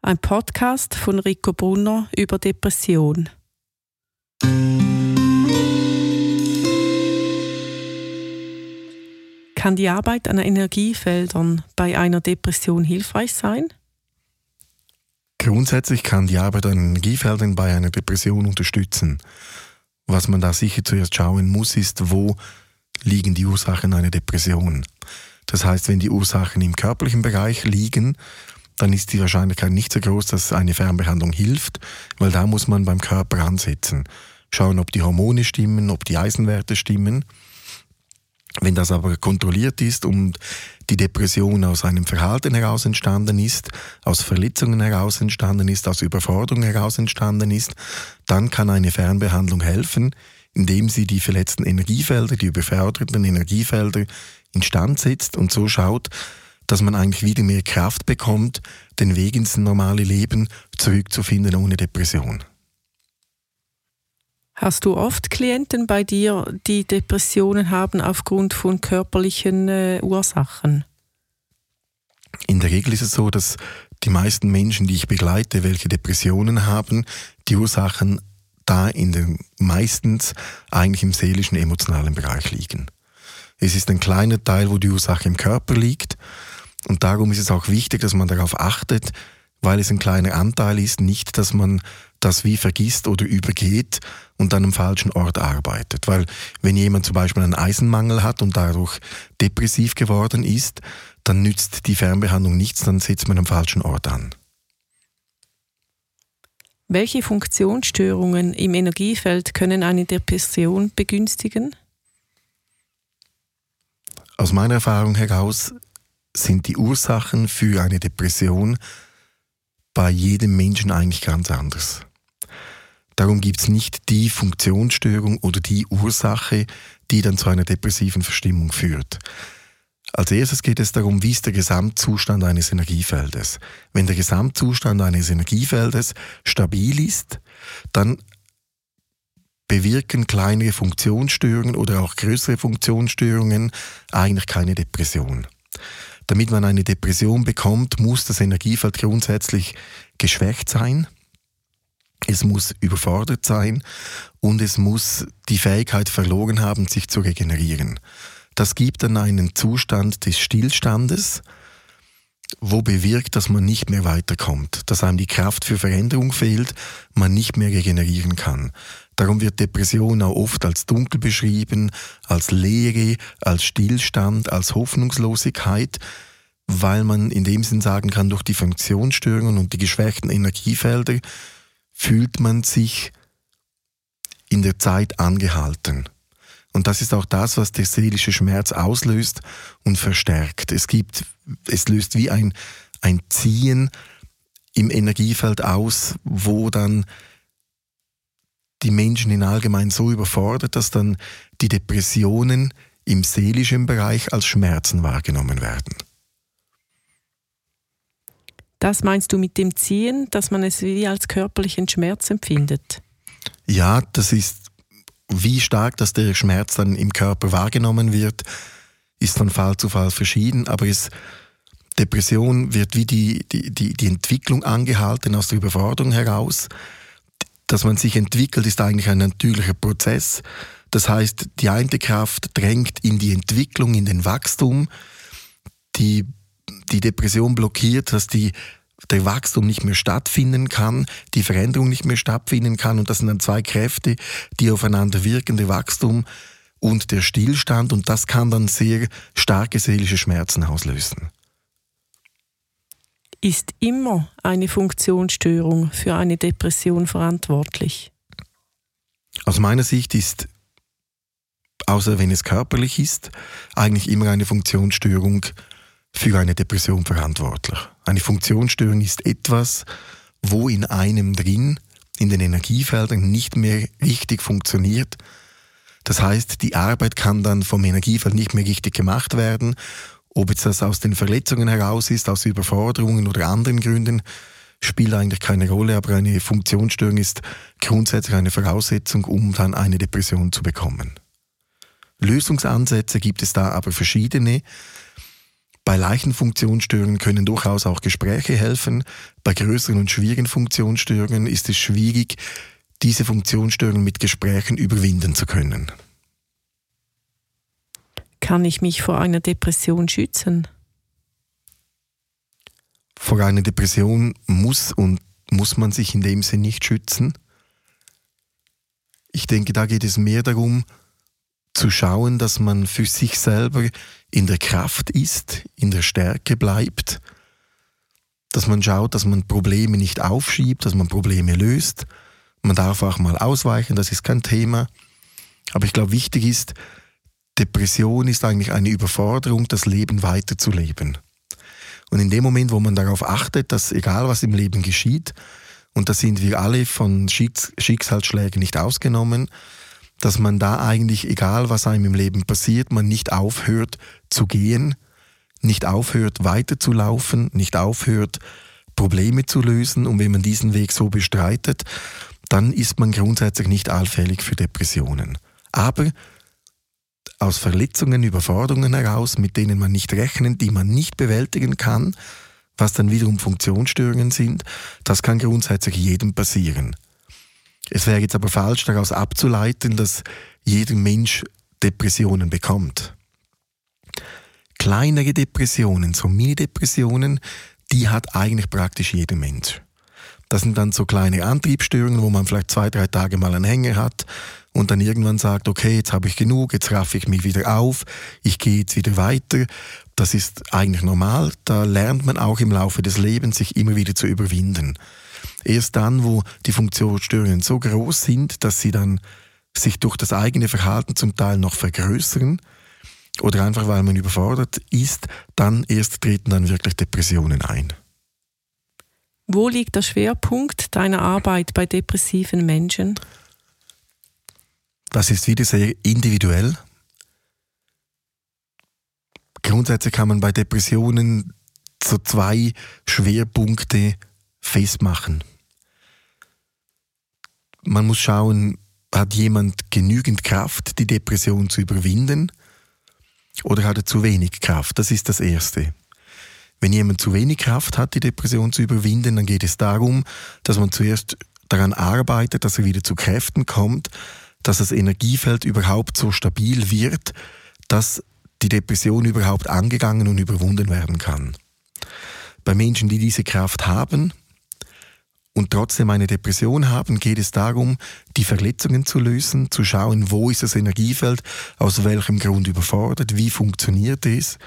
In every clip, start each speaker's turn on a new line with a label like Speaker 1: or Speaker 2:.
Speaker 1: Ein Podcast von Rico Brunner über Depression. Kann die Arbeit an Energiefeldern bei einer Depression hilfreich sein?
Speaker 2: Grundsätzlich kann die Arbeit an Energiefeldern bei einer Depression unterstützen. Was man da sicher zuerst schauen muss, ist, wo liegen die Ursachen einer Depression. Das heißt, wenn die Ursachen im körperlichen Bereich liegen, dann ist die Wahrscheinlichkeit nicht so groß, dass eine Fernbehandlung hilft, weil da muss man beim Körper ansetzen. Schauen, ob die Hormone stimmen, ob die Eisenwerte stimmen. Wenn das aber kontrolliert ist und die Depression aus einem Verhalten heraus entstanden ist, aus Verletzungen heraus entstanden ist, aus Überforderung heraus entstanden ist, dann kann eine Fernbehandlung helfen, indem sie die verletzten Energiefelder, die überforderten Energiefelder instand setzt und so schaut, dass man eigentlich wieder mehr Kraft bekommt, den Weg ins normale Leben zurückzufinden ohne Depression.
Speaker 1: Hast du oft Klienten bei dir, die Depressionen haben aufgrund von körperlichen äh, Ursachen?
Speaker 2: In der Regel ist es so, dass die meisten Menschen, die ich begleite, welche Depressionen haben, die Ursachen da in den meistens eigentlich im seelischen, emotionalen Bereich liegen. Es ist ein kleiner Teil, wo die Ursache im Körper liegt und darum ist es auch wichtig, dass man darauf achtet, weil es ein kleiner Anteil ist, nicht, dass man das wie vergisst oder übergeht und an einem falschen Ort arbeitet. Weil wenn jemand zum Beispiel einen Eisenmangel hat und dadurch depressiv geworden ist, dann nützt die Fernbehandlung nichts, dann setzt man am falschen Ort an.
Speaker 1: Welche Funktionsstörungen im Energiefeld können eine Depression begünstigen?
Speaker 2: Aus meiner Erfahrung heraus sind die Ursachen für eine Depression bei jedem Menschen eigentlich ganz anders. Darum gibt es nicht die Funktionsstörung oder die Ursache, die dann zu einer depressiven Verstimmung führt. Als erstes geht es darum, wie ist der Gesamtzustand eines Energiefeldes. Wenn der Gesamtzustand eines Energiefeldes stabil ist, dann bewirken kleinere Funktionsstörungen oder auch größere Funktionsstörungen eigentlich keine Depression. Damit man eine Depression bekommt, muss das Energiefeld grundsätzlich geschwächt sein. Es muss überfordert sein. Und es muss die Fähigkeit verloren haben, sich zu regenerieren. Das gibt dann einen Zustand des Stillstandes, wo bewirkt, dass man nicht mehr weiterkommt, dass einem die Kraft für Veränderung fehlt, man nicht mehr regenerieren kann. Darum wird Depression auch oft als dunkel beschrieben, als Leere, als Stillstand, als Hoffnungslosigkeit, weil man in dem Sinn sagen kann, durch die Funktionsstörungen und die geschwächten Energiefelder fühlt man sich in der Zeit angehalten. Und das ist auch das, was der seelische Schmerz auslöst und verstärkt. Es gibt, es löst wie ein, ein Ziehen im Energiefeld aus, wo dann die Menschen in allgemein so überfordert, dass dann die Depressionen im seelischen Bereich als Schmerzen wahrgenommen werden.
Speaker 1: Das meinst du mit dem Ziehen, dass man es wie als körperlichen Schmerz empfindet?
Speaker 2: Ja, das ist, wie stark dass der Schmerz dann im Körper wahrgenommen wird, ist von Fall zu Fall verschieden, aber es, Depression wird wie die, die, die, die Entwicklung angehalten aus der Überforderung heraus. Dass man sich entwickelt, ist eigentlich ein natürlicher Prozess. Das heißt, die eine Kraft drängt in die Entwicklung, in den Wachstum. Die die Depression blockiert, dass die, der Wachstum nicht mehr stattfinden kann, die Veränderung nicht mehr stattfinden kann. Und das sind dann zwei Kräfte, die aufeinander wirken, der Wachstum und der Stillstand. Und das kann dann sehr starke seelische Schmerzen auslösen.
Speaker 1: Ist immer eine Funktionsstörung für eine Depression verantwortlich?
Speaker 2: Aus meiner Sicht ist, außer wenn es körperlich ist, eigentlich immer eine Funktionsstörung für eine Depression verantwortlich. Eine Funktionsstörung ist etwas, wo in einem drin, in den Energiefeldern nicht mehr richtig funktioniert. Das heißt, die Arbeit kann dann vom Energiefeld nicht mehr richtig gemacht werden. Ob jetzt das aus den Verletzungen heraus ist, aus Überforderungen oder anderen Gründen, spielt eigentlich keine Rolle, aber eine Funktionsstörung ist grundsätzlich eine Voraussetzung, um dann eine Depression zu bekommen. Lösungsansätze gibt es da aber verschiedene. Bei leichten Funktionsstörungen können durchaus auch Gespräche helfen. Bei größeren und schwierigen Funktionsstörungen ist es schwierig, diese Funktionsstörungen mit Gesprächen überwinden zu können.
Speaker 1: Kann ich mich vor einer Depression schützen?
Speaker 2: Vor einer Depression muss und muss man sich in dem Sinn nicht schützen. Ich denke, da geht es mehr darum, zu schauen, dass man für sich selber in der Kraft ist, in der Stärke bleibt, dass man schaut, dass man Probleme nicht aufschiebt, dass man Probleme löst. Man darf auch mal ausweichen, das ist kein Thema. Aber ich glaube, wichtig ist, Depression ist eigentlich eine Überforderung, das Leben weiterzuleben. Und in dem Moment, wo man darauf achtet, dass egal was im Leben geschieht, und da sind wir alle von Schicksalsschlägen nicht ausgenommen, dass man da eigentlich, egal was einem im Leben passiert, man nicht aufhört zu gehen, nicht aufhört weiterzulaufen, nicht aufhört Probleme zu lösen. Und wenn man diesen Weg so bestreitet, dann ist man grundsätzlich nicht allfällig für Depressionen. Aber aus Verletzungen, Überforderungen heraus, mit denen man nicht rechnet, die man nicht bewältigen kann, was dann wiederum Funktionsstörungen sind, das kann grundsätzlich jedem passieren. Es wäre jetzt aber falsch daraus abzuleiten, dass jeder Mensch Depressionen bekommt. Kleinere Depressionen, so Mini-Depressionen, die hat eigentlich praktisch jeder Mensch. Das sind dann so kleine Antriebsstörungen, wo man vielleicht zwei, drei Tage mal einen Hänger hat und dann irgendwann sagt, okay, jetzt habe ich genug, jetzt raffe ich mich wieder auf, ich gehe jetzt wieder weiter. Das ist eigentlich normal. Da lernt man auch im Laufe des Lebens, sich immer wieder zu überwinden. Erst dann, wo die Funktionsstörungen so groß sind, dass sie dann sich durch das eigene Verhalten zum Teil noch vergrößern oder einfach weil man überfordert ist, dann erst treten dann wirklich Depressionen ein.
Speaker 1: Wo liegt der Schwerpunkt deiner Arbeit bei depressiven Menschen?
Speaker 2: Das ist wieder sehr individuell. Grundsätzlich kann man bei Depressionen so zwei Schwerpunkte festmachen. Man muss schauen, hat jemand genügend Kraft, die Depression zu überwinden oder hat er zu wenig Kraft? Das ist das Erste. Wenn jemand zu wenig Kraft hat, die Depression zu überwinden, dann geht es darum, dass man zuerst daran arbeitet, dass er wieder zu Kräften kommt, dass das Energiefeld überhaupt so stabil wird, dass die Depression überhaupt angegangen und überwunden werden kann. Bei Menschen, die diese Kraft haben und trotzdem eine Depression haben, geht es darum, die Verletzungen zu lösen, zu schauen, wo ist das Energiefeld, aus welchem Grund überfordert, wie funktioniert es,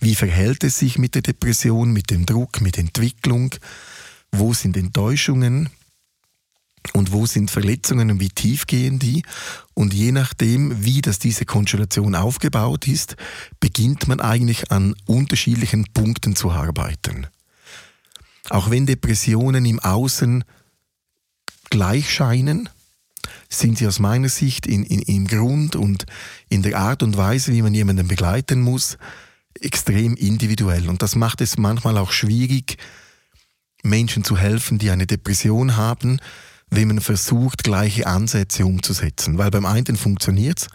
Speaker 2: wie verhält es sich mit der Depression, mit dem Druck, mit Entwicklung? Wo sind Enttäuschungen? Und wo sind Verletzungen und wie tief gehen die? Und je nachdem, wie das diese Konstellation aufgebaut ist, beginnt man eigentlich an unterschiedlichen Punkten zu arbeiten. Auch wenn Depressionen im Außen gleich scheinen, sind sie aus meiner Sicht in, in, im Grund und in der Art und Weise, wie man jemanden begleiten muss, extrem individuell. Und das macht es manchmal auch schwierig, Menschen zu helfen, die eine Depression haben, wenn man versucht, gleiche Ansätze umzusetzen. Weil beim einen funktioniert es,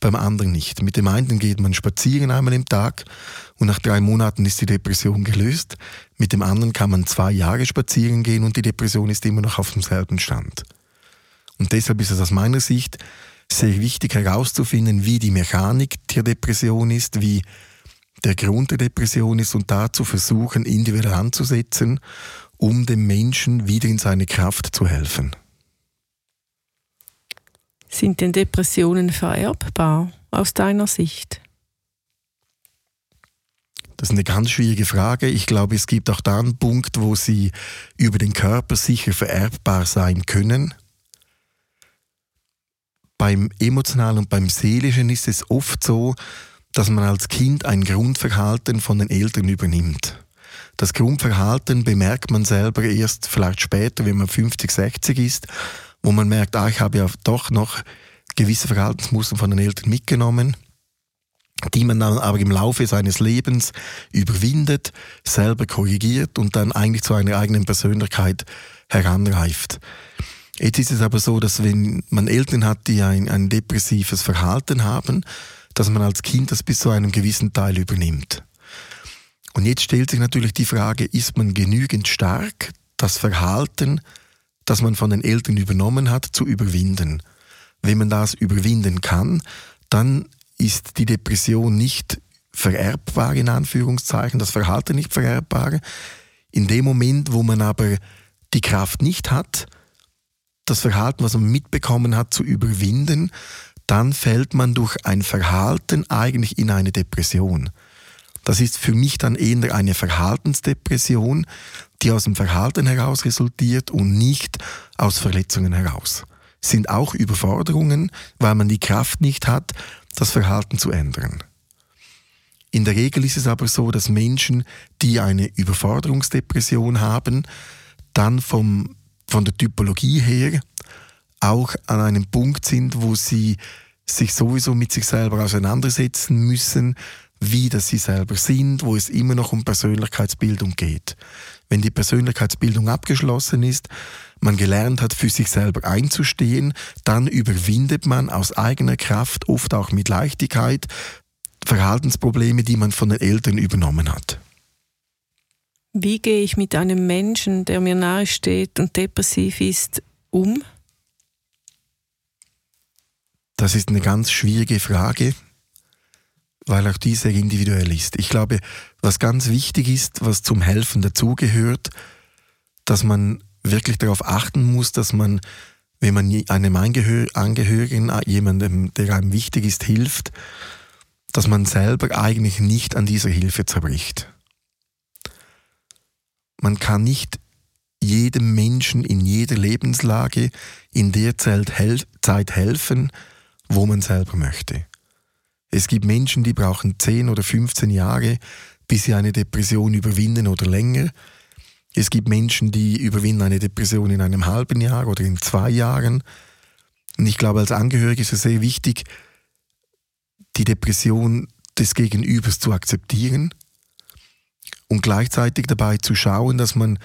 Speaker 2: beim anderen nicht. Mit dem einen geht man spazieren einmal im Tag und nach drei Monaten ist die Depression gelöst. Mit dem anderen kann man zwei Jahre spazieren gehen und die Depression ist immer noch auf demselben Stand. Und deshalb ist es aus meiner Sicht sehr wichtig herauszufinden, wie die Mechanik der Depression ist, wie der Grund der Depression ist und dazu versuchen, individuell anzusetzen, um dem Menschen wieder in seine Kraft zu helfen.
Speaker 1: Sind denn Depressionen vererbbar aus deiner Sicht?
Speaker 2: Das ist eine ganz schwierige Frage. Ich glaube, es gibt auch da einen Punkt, wo sie über den Körper sicher vererbbar sein können. Beim emotionalen und beim seelischen ist es oft so, dass man als Kind ein Grundverhalten von den Eltern übernimmt. Das Grundverhalten bemerkt man selber erst vielleicht später, wenn man 50, 60 ist, wo man merkt, ah, ich habe ja doch noch gewisse Verhaltensmuster von den Eltern mitgenommen, die man dann aber im Laufe seines Lebens überwindet, selber korrigiert und dann eigentlich zu einer eigenen Persönlichkeit heranreift. Jetzt ist es aber so, dass wenn man Eltern hat, die ein, ein depressives Verhalten haben, dass man als Kind das bis zu einem gewissen Teil übernimmt. Und jetzt stellt sich natürlich die Frage, ist man genügend stark, das Verhalten, das man von den Eltern übernommen hat, zu überwinden? Wenn man das überwinden kann, dann ist die Depression nicht vererbbar, in Anführungszeichen, das Verhalten nicht vererbbar. In dem Moment, wo man aber die Kraft nicht hat, das Verhalten, was man mitbekommen hat, zu überwinden, dann fällt man durch ein Verhalten eigentlich in eine Depression. Das ist für mich dann eher eine Verhaltensdepression, die aus dem Verhalten heraus resultiert und nicht aus Verletzungen heraus. Es sind auch Überforderungen, weil man die Kraft nicht hat, das Verhalten zu ändern. In der Regel ist es aber so, dass Menschen, die eine Überforderungsdepression haben, dann vom, von der Typologie her auch an einem Punkt sind, wo sie sich sowieso mit sich selber auseinandersetzen müssen, wie das sie selber sind, wo es immer noch um Persönlichkeitsbildung geht. Wenn die Persönlichkeitsbildung abgeschlossen ist, man gelernt hat, für sich selber einzustehen, dann überwindet man aus eigener Kraft, oft auch mit Leichtigkeit, Verhaltensprobleme, die man von den Eltern übernommen hat.
Speaker 1: Wie gehe ich mit einem Menschen, der mir nahe steht und depressiv ist, um?
Speaker 2: Das ist eine ganz schwierige Frage, weil auch die sehr individuell ist. Ich glaube, was ganz wichtig ist, was zum Helfen dazugehört, dass man wirklich darauf achten muss, dass man, wenn man einem Angehörigen, jemandem, der einem wichtig ist, hilft, dass man selber eigentlich nicht an dieser Hilfe zerbricht. Man kann nicht jedem Menschen in jeder Lebenslage in der Zeit helfen, wo man selber möchte. Es gibt Menschen, die brauchen 10 oder 15 Jahre, bis sie eine Depression überwinden oder länger. Es gibt Menschen, die überwinden eine Depression in einem halben Jahr oder in zwei Jahren. Und ich glaube, als Angehörige ist es sehr wichtig, die Depression des Gegenübers zu akzeptieren und gleichzeitig dabei zu schauen, dass man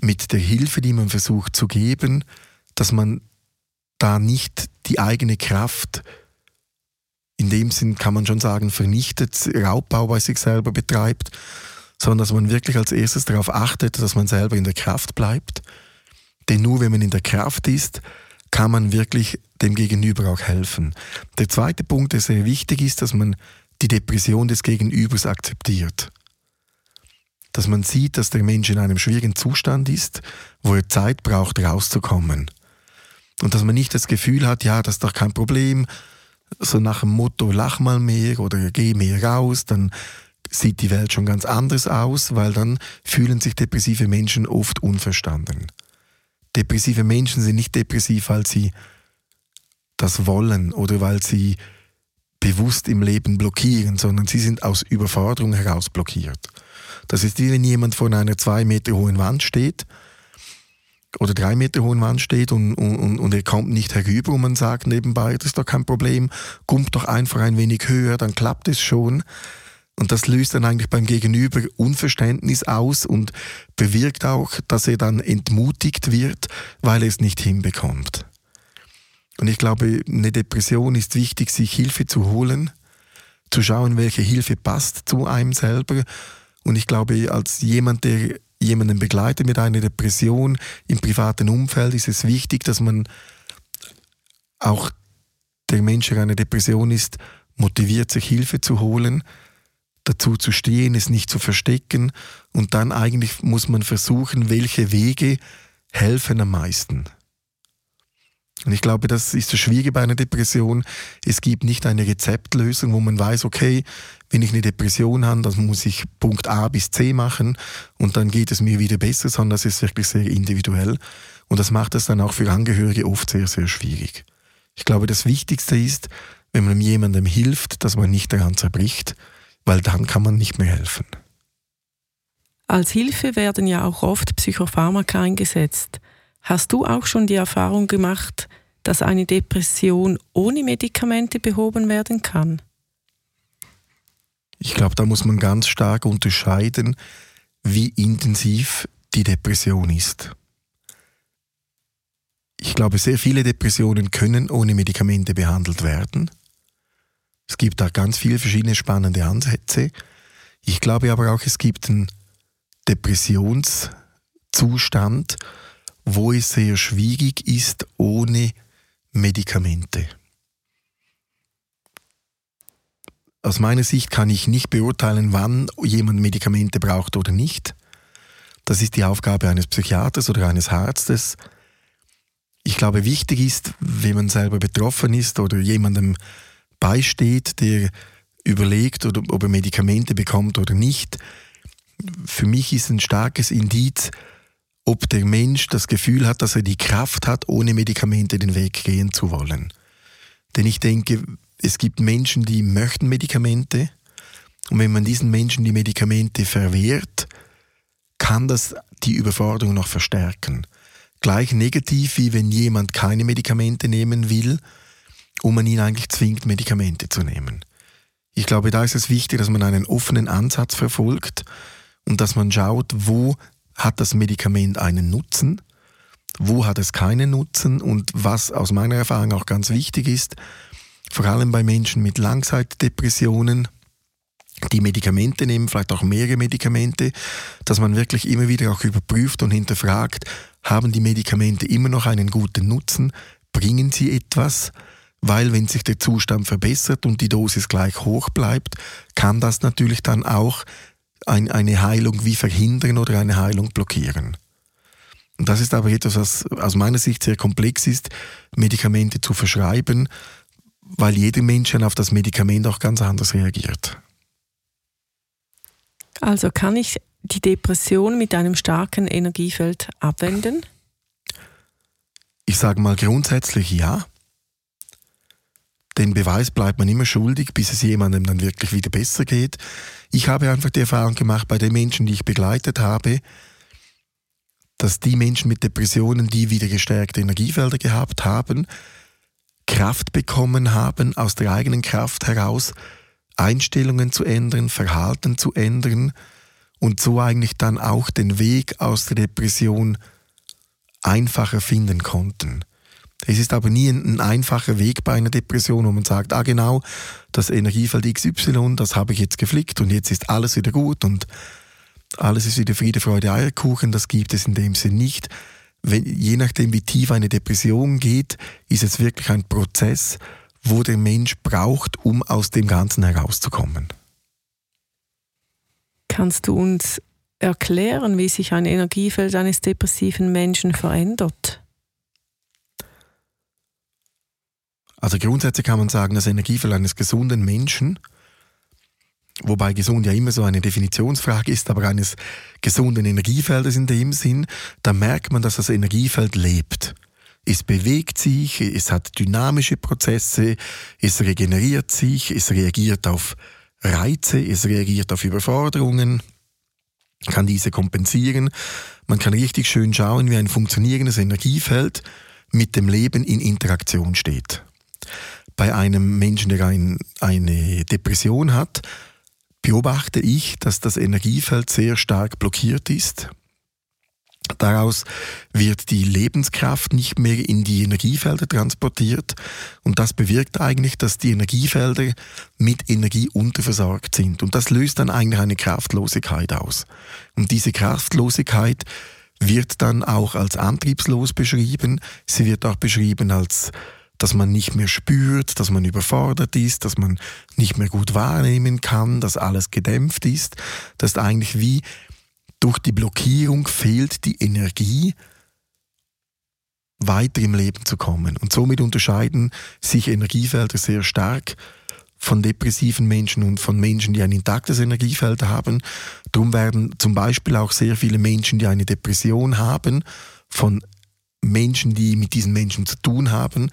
Speaker 2: mit der Hilfe, die man versucht zu geben, dass man da nicht die eigene Kraft in dem Sinn kann man schon sagen, vernichtet, Raubbau bei sich selber betreibt, sondern dass man wirklich als erstes darauf achtet, dass man selber in der Kraft bleibt. Denn nur wenn man in der Kraft ist, kann man wirklich dem Gegenüber auch helfen. Der zweite Punkt, der sehr wichtig ist, dass man die Depression des Gegenübers akzeptiert. Dass man sieht, dass der Mensch in einem schwierigen Zustand ist, wo er Zeit braucht, rauszukommen. Und dass man nicht das Gefühl hat, ja, das ist doch kein Problem, so nach dem Motto, lach mal mehr oder geh mehr raus, dann sieht die Welt schon ganz anders aus, weil dann fühlen sich depressive Menschen oft unverstanden. Depressive Menschen sind nicht depressiv, weil sie das wollen oder weil sie bewusst im Leben blockieren, sondern sie sind aus Überforderung heraus blockiert. Das ist wie wenn jemand vor einer zwei Meter hohen Wand steht oder drei Meter hohen Wand steht und, und, und er kommt nicht herüber und man sagt nebenbei, das ist doch kein Problem, kommt doch einfach ein wenig höher, dann klappt es schon. Und das löst dann eigentlich beim Gegenüber Unverständnis aus und bewirkt auch, dass er dann entmutigt wird, weil er es nicht hinbekommt. Und ich glaube, eine Depression ist wichtig, sich Hilfe zu holen, zu schauen, welche Hilfe passt zu einem selber. Und ich glaube, als jemand, der jemanden begleitet mit einer Depression im privaten Umfeld, ist es wichtig, dass man auch der Mensch, der eine Depression ist, motiviert, sich Hilfe zu holen, dazu zu stehen, es nicht zu verstecken und dann eigentlich muss man versuchen, welche Wege helfen am meisten. Und ich glaube, das ist das Schwierige bei einer Depression. Es gibt nicht eine Rezeptlösung, wo man weiß, okay, wenn ich eine Depression habe, dann muss ich Punkt A bis C machen und dann geht es mir wieder besser, sondern das ist wirklich sehr individuell. Und das macht es dann auch für Angehörige oft sehr, sehr schwierig. Ich glaube, das Wichtigste ist, wenn man jemandem hilft, dass man nicht daran zerbricht, weil dann kann man nicht mehr helfen.
Speaker 1: Als Hilfe werden ja auch oft Psychopharmaka eingesetzt. Hast du auch schon die Erfahrung gemacht, dass eine Depression ohne Medikamente behoben werden kann?
Speaker 2: Ich glaube, da muss man ganz stark unterscheiden, wie intensiv die Depression ist. Ich glaube, sehr viele Depressionen können ohne Medikamente behandelt werden. Es gibt da ganz viele verschiedene spannende Ansätze. Ich glaube aber auch, es gibt einen Depressionszustand, wo es sehr schwierig ist ohne Medikamente. Aus meiner Sicht kann ich nicht beurteilen, wann jemand Medikamente braucht oder nicht. Das ist die Aufgabe eines Psychiaters oder eines Arztes. Ich glaube, wichtig ist, wenn man selber betroffen ist oder jemandem beisteht, der überlegt, ob er Medikamente bekommt oder nicht. Für mich ist ein starkes Indiz, ob der Mensch das Gefühl hat, dass er die Kraft hat, ohne Medikamente den Weg gehen zu wollen. Denn ich denke, es gibt Menschen, die möchten Medikamente und wenn man diesen Menschen die Medikamente verwehrt, kann das die Überforderung noch verstärken. Gleich negativ wie wenn jemand keine Medikamente nehmen will und man ihn eigentlich zwingt, Medikamente zu nehmen. Ich glaube, da ist es wichtig, dass man einen offenen Ansatz verfolgt und dass man schaut, wo hat das Medikament einen Nutzen, wo hat es keinen Nutzen? Und was aus meiner Erfahrung auch ganz wichtig ist, vor allem bei Menschen mit Langzeitdepressionen, die Medikamente nehmen, vielleicht auch mehrere Medikamente, dass man wirklich immer wieder auch überprüft und hinterfragt, haben die Medikamente immer noch einen guten Nutzen, bringen sie etwas, weil wenn sich der Zustand verbessert und die Dosis gleich hoch bleibt, kann das natürlich dann auch ein, eine Heilung wie verhindern oder eine Heilung blockieren. Und das ist aber etwas, was aus meiner Sicht sehr komplex ist, Medikamente zu verschreiben, weil jeder Mensch auf das Medikament auch ganz anders reagiert.
Speaker 1: Also kann ich die Depression mit einem starken Energiefeld abwenden?
Speaker 2: Ich sage mal grundsätzlich ja. Den Beweis bleibt man immer schuldig, bis es jemandem dann wirklich wieder besser geht. Ich habe einfach die Erfahrung gemacht bei den Menschen, die ich begleitet habe, dass die Menschen mit Depressionen, die wieder gestärkte Energiefelder gehabt haben, Kraft bekommen haben, aus der eigenen Kraft heraus Einstellungen zu ändern, Verhalten zu ändern und so eigentlich dann auch den Weg aus der Depression einfacher finden konnten. Es ist aber nie ein, ein, einfacher Weg bei einer Depression, wo man sagt, ah genau, das Energiefeld XY, das habe ich jetzt geflickt und jetzt ist alles wieder gut und alles ist wieder Friede, Freude, Eierkuchen. Das gibt es in dem Sinn nicht wenn, je nachdem, wie tief eine Depression geht, ist es wirklich ein Prozess, wo der Mensch braucht, um aus dem Ganzen herauszukommen.
Speaker 1: Kannst du uns erklären, wie sich ein Energiefeld eines depressiven Menschen verändert?
Speaker 2: Also grundsätzlich kann man sagen, das Energiefeld eines gesunden Menschen wobei gesund ja immer so eine Definitionsfrage ist, aber eines gesunden Energiefeldes in dem Sinn, da merkt man, dass das Energiefeld lebt. Es bewegt sich, es hat dynamische Prozesse, es regeneriert sich, es reagiert auf Reize, es reagiert auf Überforderungen, kann diese kompensieren. Man kann richtig schön schauen, wie ein funktionierendes Energiefeld mit dem Leben in Interaktion steht. Bei einem Menschen, der ein, eine Depression hat, beobachte ich, dass das Energiefeld sehr stark blockiert ist. Daraus wird die Lebenskraft nicht mehr in die Energiefelder transportiert und das bewirkt eigentlich, dass die Energiefelder mit Energie unterversorgt sind und das löst dann eigentlich eine Kraftlosigkeit aus. Und diese Kraftlosigkeit wird dann auch als antriebslos beschrieben, sie wird auch beschrieben als dass man nicht mehr spürt, dass man überfordert ist, dass man nicht mehr gut wahrnehmen kann, dass alles gedämpft ist. Das ist eigentlich wie durch die Blockierung fehlt die Energie, weiter im Leben zu kommen. Und somit unterscheiden sich Energiefelder sehr stark von depressiven Menschen und von Menschen, die ein intaktes Energiefeld haben. Darum werden zum Beispiel auch sehr viele Menschen, die eine Depression haben, von Menschen, die mit diesen Menschen zu tun haben,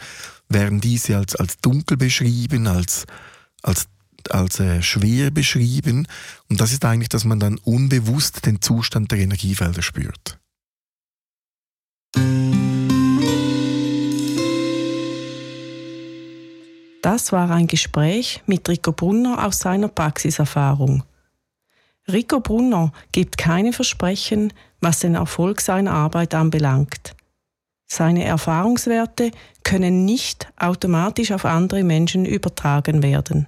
Speaker 2: werden diese als, als dunkel beschrieben, als, als, als äh, schwer beschrieben. Und das ist eigentlich, dass man dann unbewusst den Zustand der Energiefelder spürt.
Speaker 1: Das war ein Gespräch mit Rico Brunner aus seiner Praxiserfahrung. Rico Brunner gibt keine Versprechen, was den Erfolg seiner Arbeit anbelangt. Seine Erfahrungswerte können nicht automatisch auf andere Menschen übertragen werden.